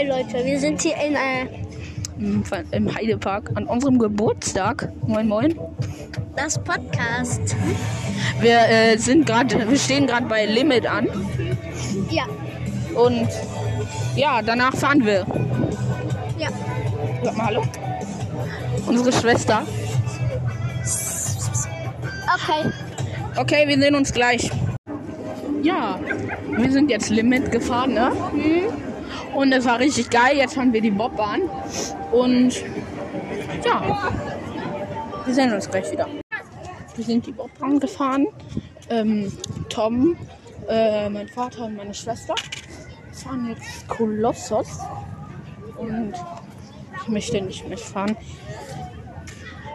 Hi Leute, wir sind hier in äh, im, Heidepark an unserem Geburtstag. Moin, moin. das Podcast. Wir äh, sind gerade, wir stehen gerade bei Limit an Ja, und ja, danach fahren wir. ja. Sag mal Hallo. Unsere Schwester. Okay. Okay, wir sehen uns gleich. Ja, wir sind jetzt Limit gefahren, ne? Und es war richtig geil. Jetzt fahren wir die Bobbahn. Und ja, wir sehen uns gleich wieder. Wir sind die Bobbahn gefahren. Ähm, Tom, äh, mein Vater und meine Schwester fahren jetzt Kolossos. Und ich möchte nicht mitfahren.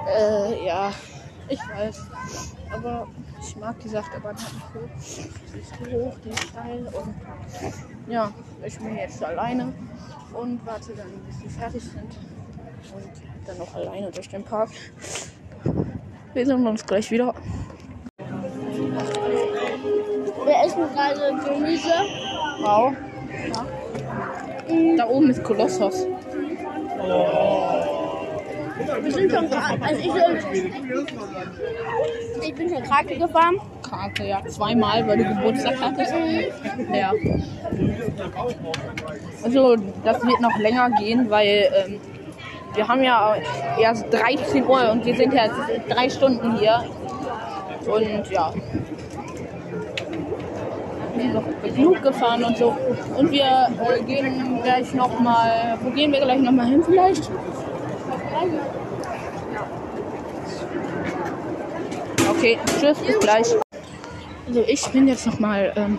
Äh, ja, ich weiß. Aber ich mag die Achterbahn halt nicht so. Die ist hoch, die ist steil und ja, ich bin jetzt alleine und warte dann, bis sie fertig sind. Und dann noch alleine durch den Park. Wir sehen uns gleich wieder. Wir essen gerade Gemüse. Wow. Da oben ist Kolossos. Wir sind schon also ich, ich bin schon Krake gefahren. Karte, ja, zweimal, weil du Geburtstag hattest. Ja. Also, das wird noch länger gehen, weil ähm, wir haben ja erst 13 Uhr und wir sind ja jetzt drei Stunden hier. Und ja. Wir sind noch genug gefahren und so. Und wir äh, gehen gleich nochmal. Wo gehen wir gleich nochmal hin vielleicht? Okay, tschüss, bis gleich. Also ich bin jetzt nochmal ähm,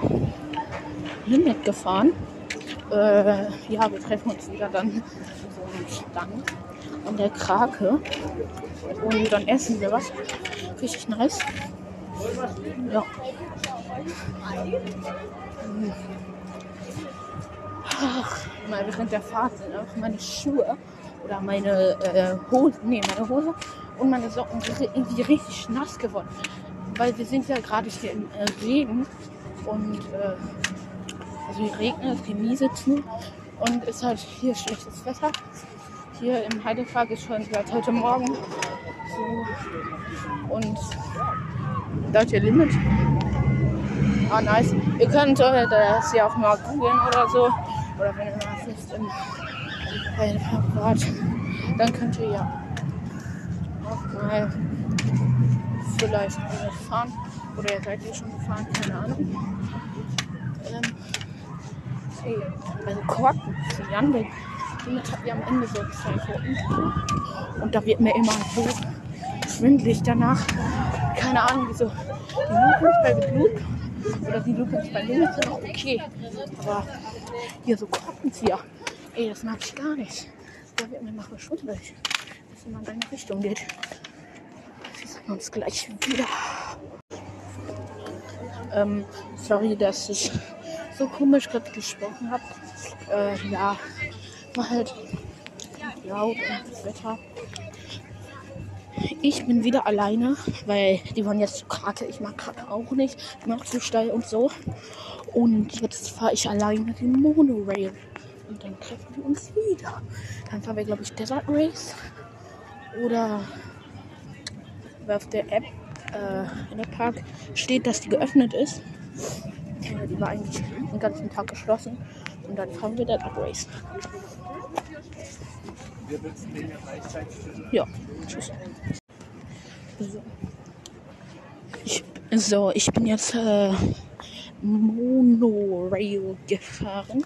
Limit gefahren. Äh, ja, wir treffen uns wieder dann so einem Stand an der Krake. Und dann essen wir was. Richtig nice. Ja. Ach, mal während der Fahrt sind einfach meine Schuhe oder meine äh, Hose, nee, meine Hose und meine Socken sind irgendwie richtig nass geworden. Weil wir sind ja gerade hier im äh, Regen und äh, also hier regnet, es geht miese zu und ist halt hier schlechtes Wetter. Hier im Heidepark ist schon seit heute Morgen so und Deutsche Limit. Ah, nice. Ihr könnt äh, das ja auch mal googeln oder so. Oder wenn ihr mal fest im Heidepark wart, dann könnt ihr ja auch mal vielleicht mal fahren. Oder ihr seid ihr schon gefahren, keine Ahnung. Ähm, also Korken, die Jandel, damit habt ihr am Ende so zwei Korken. Und da wird mir immer so schwindlig danach. Keine Ahnung, wieso. Die Loopings bei The Loop oder die Loopings bei Limit sind auch okay. Aber hier so Korkenzieher, ey, das mag ich gar nicht. Da wird mir nachher schwindelig, dass es in deine Richtung geht. Wir sehen uns gleich wieder. Ähm, sorry, dass ich so komisch gerade gesprochen habe. Äh, ja, war halt laut und das Wetter. Ich bin wieder alleine, weil die waren jetzt zu Krake. Ich mag Krake auch nicht. Ich mag zu steil und so. Und jetzt fahre ich alleine den Monorail. Und dann treffen wir uns wieder. Dann fahren wir, glaube ich, Desert Race. Oder auf der App äh, in der Park steht, dass die geöffnet ist. Die war eigentlich den ganzen Tag geschlossen. Und dann fahren wir Desert Race. Ja, tschüss. So. Ich, so, ich bin jetzt äh, Monorail gefahren.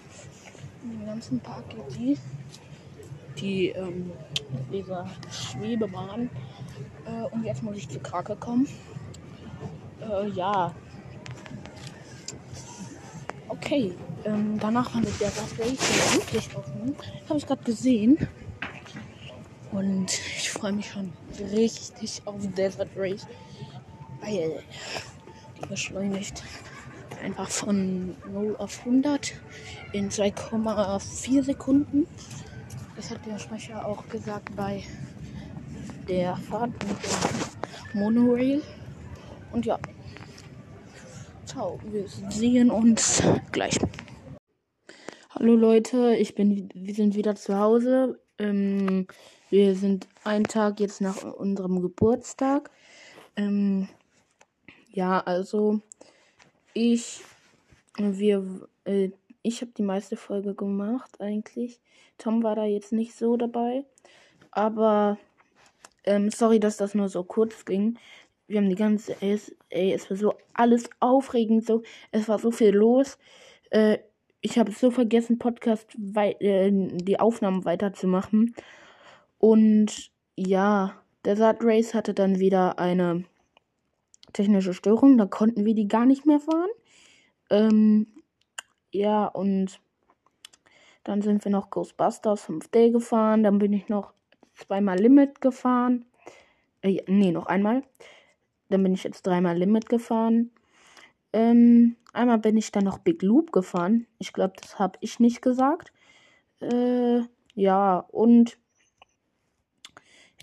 Den ganzen Park geht die. Die, ähm, diese Schwebebahn. Äh, und jetzt muss ich zur Krake kommen. Äh, ja. Okay. Ähm, danach wir der Gas Race wirklich offen. Habe ich gerade gesehen. Und ich freue mich schon richtig auf Desert Race. Weil die beschleunigt einfach von 0 auf 100 in 2,4 Sekunden. Das hat der Sprecher auch gesagt bei der Fahrt mit dem Monorail. Und ja. Ciao, wir sehen uns gleich. Hallo Leute, ich bin, wir sind wieder zu Hause. Ähm, wir sind einen Tag jetzt nach unserem Geburtstag. Ähm, ja, also ich, wir, äh, ich habe die meiste Folge gemacht eigentlich. Tom war da jetzt nicht so dabei, aber ähm, sorry, dass das nur so kurz ging. Wir haben die ganze, ey, es war so alles aufregend, so, es war so viel los. Äh, ich habe so vergessen, Podcast äh, die Aufnahmen weiterzumachen. Und ja, Desert Race hatte dann wieder eine technische Störung. Da konnten wir die gar nicht mehr fahren. Ähm, ja, und dann sind wir noch Ghostbusters 5D gefahren. Dann bin ich noch zweimal Limit gefahren. Äh, nee, noch einmal. Dann bin ich jetzt dreimal Limit gefahren. Ähm, einmal bin ich dann noch Big Loop gefahren. Ich glaube, das habe ich nicht gesagt. Äh, ja, und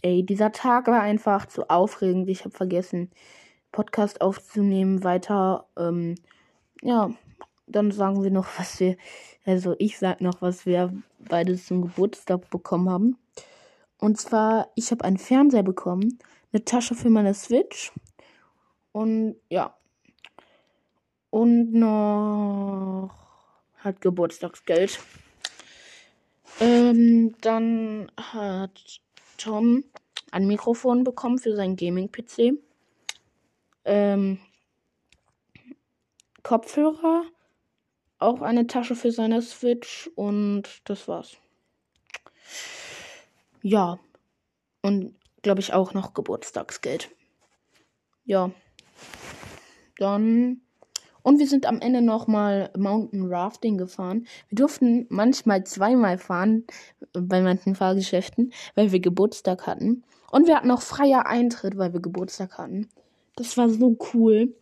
ey, dieser Tag war einfach zu aufregend. Ich habe vergessen, Podcast aufzunehmen. Weiter, ähm, ja, dann sagen wir noch, was wir, also ich sag noch, was wir beide zum Geburtstag bekommen haben. Und zwar, ich habe einen Fernseher bekommen, eine Tasche für meine Switch und ja, und noch hat Geburtstagsgeld. Ähm, dann hat Tom ein Mikrofon bekommen für seinen Gaming-PC. Ähm, Kopfhörer, auch eine Tasche für seine Switch und das war's. Ja, und glaube ich auch noch Geburtstagsgeld. Ja. Dann und wir sind am Ende nochmal Mountain Rafting gefahren. Wir durften manchmal zweimal fahren bei manchen Fahrgeschäften, weil wir Geburtstag hatten. Und wir hatten auch freier Eintritt, weil wir Geburtstag hatten. Das war so cool.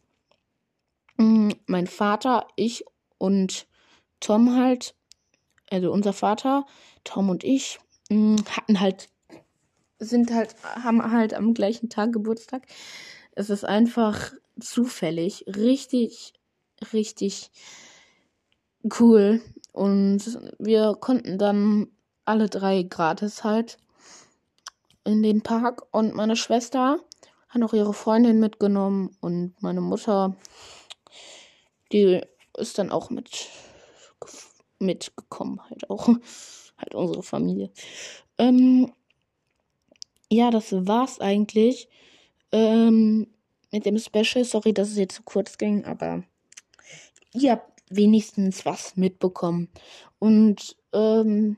Mm, mein Vater, ich und Tom halt, also unser Vater, Tom und ich, mm, hatten halt, sind halt, haben halt am gleichen Tag Geburtstag. Es ist einfach zufällig richtig richtig cool. Und wir konnten dann alle drei gratis halt in den Park. Und meine Schwester hat auch ihre Freundin mitgenommen. Und meine Mutter, die ist dann auch mit mitgekommen, halt auch. halt unsere Familie. Ähm, ja, das war's eigentlich. Ähm, mit dem Special. Sorry, dass es jetzt zu kurz ging, aber ihr habt wenigstens was mitbekommen. Und ähm,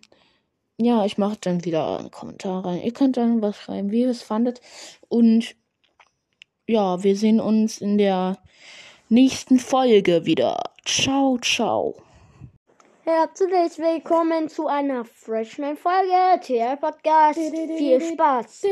ja, ich mache dann wieder einen Kommentar rein. Ihr könnt dann was schreiben, wie ihr es fandet. Und ja, wir sehen uns in der nächsten Folge wieder. Ciao, ciao. Herzlich willkommen zu einer frischen Folge TR Podcast. Viel Spaß.